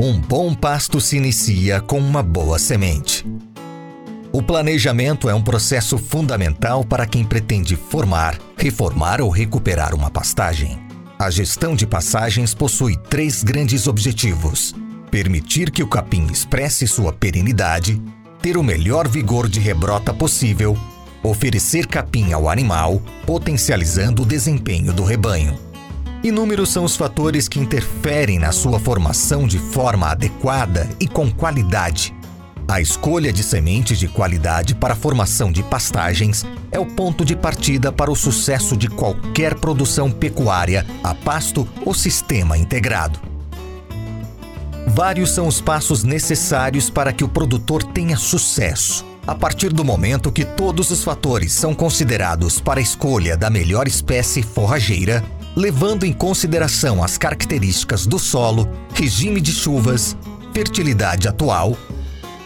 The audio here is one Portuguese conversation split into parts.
Um bom pasto se inicia com uma boa semente. O planejamento é um processo fundamental para quem pretende formar, reformar ou recuperar uma pastagem. A gestão de passagens possui três grandes objetivos: permitir que o capim expresse sua perenidade, ter o melhor vigor de rebrota possível, oferecer capim ao animal, potencializando o desempenho do rebanho. Inúmeros são os fatores que interferem na sua formação de forma adequada e com qualidade. A escolha de sementes de qualidade para a formação de pastagens é o ponto de partida para o sucesso de qualquer produção pecuária a pasto ou sistema integrado. Vários são os passos necessários para que o produtor tenha sucesso. A partir do momento que todos os fatores são considerados para a escolha da melhor espécie forrageira, levando em consideração as características do solo, regime de chuvas, fertilidade atual,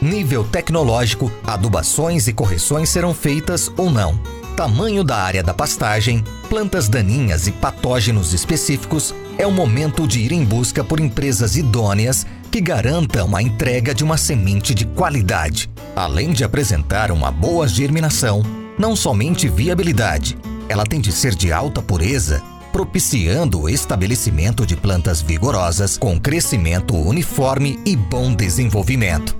nível tecnológico, adubações e correções serão feitas ou não, tamanho da área da pastagem, plantas daninhas e patógenos específicos, é o momento de ir em busca por empresas idôneas que garantam a entrega de uma semente de qualidade, além de apresentar uma boa germinação, não somente viabilidade, ela tem de ser de alta pureza propiciando o estabelecimento de plantas vigorosas com crescimento uniforme e bom desenvolvimento.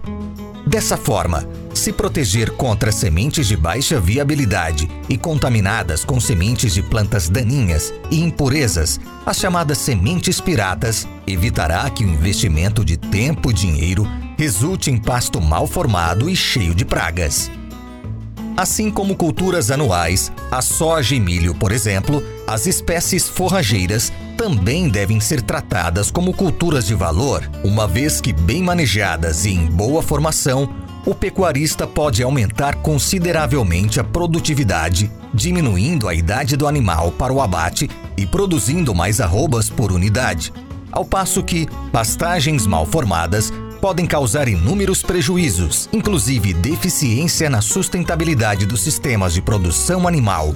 Dessa forma, se proteger contra sementes de baixa viabilidade e contaminadas com sementes de plantas daninhas e impurezas, as chamadas sementes piratas, evitará que o investimento de tempo e dinheiro resulte em pasto mal formado e cheio de pragas. Assim como culturas anuais, a soja e milho, por exemplo, as espécies forrageiras também devem ser tratadas como culturas de valor, uma vez que, bem manejadas e em boa formação, o pecuarista pode aumentar consideravelmente a produtividade, diminuindo a idade do animal para o abate e produzindo mais arrobas por unidade. Ao passo que pastagens mal formadas podem causar inúmeros prejuízos, inclusive deficiência na sustentabilidade dos sistemas de produção animal.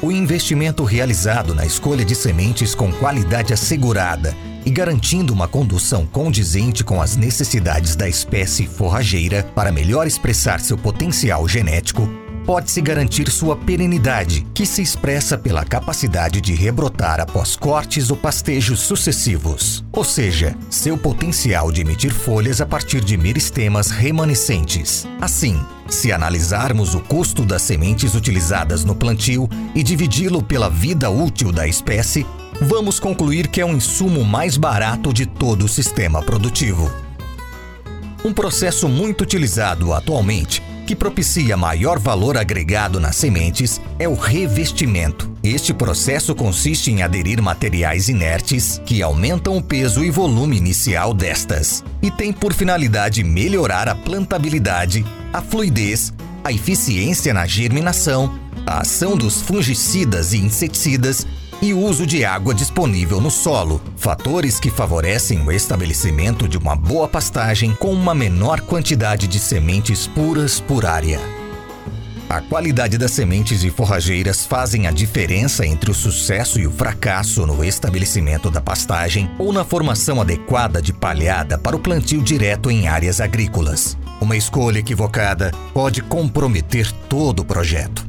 O investimento realizado na escolha de sementes com qualidade assegurada e garantindo uma condução condizente com as necessidades da espécie forrageira para melhor expressar seu potencial genético pode-se garantir sua perenidade, que se expressa pela capacidade de rebrotar após cortes ou pastejos sucessivos, ou seja, seu potencial de emitir folhas a partir de meristemas remanescentes. Assim, se analisarmos o custo das sementes utilizadas no plantio e dividi-lo pela vida útil da espécie, vamos concluir que é um insumo mais barato de todo o sistema produtivo. Um processo muito utilizado atualmente que propicia maior valor agregado nas sementes é o revestimento. Este processo consiste em aderir materiais inertes que aumentam o peso e volume inicial destas e tem por finalidade melhorar a plantabilidade, a fluidez, a eficiência na germinação, a ação dos fungicidas e inseticidas e uso de água disponível no solo, fatores que favorecem o estabelecimento de uma boa pastagem com uma menor quantidade de sementes puras por área. A qualidade das sementes de forrageiras fazem a diferença entre o sucesso e o fracasso no estabelecimento da pastagem ou na formação adequada de palhada para o plantio direto em áreas agrícolas. Uma escolha equivocada pode comprometer todo o projeto.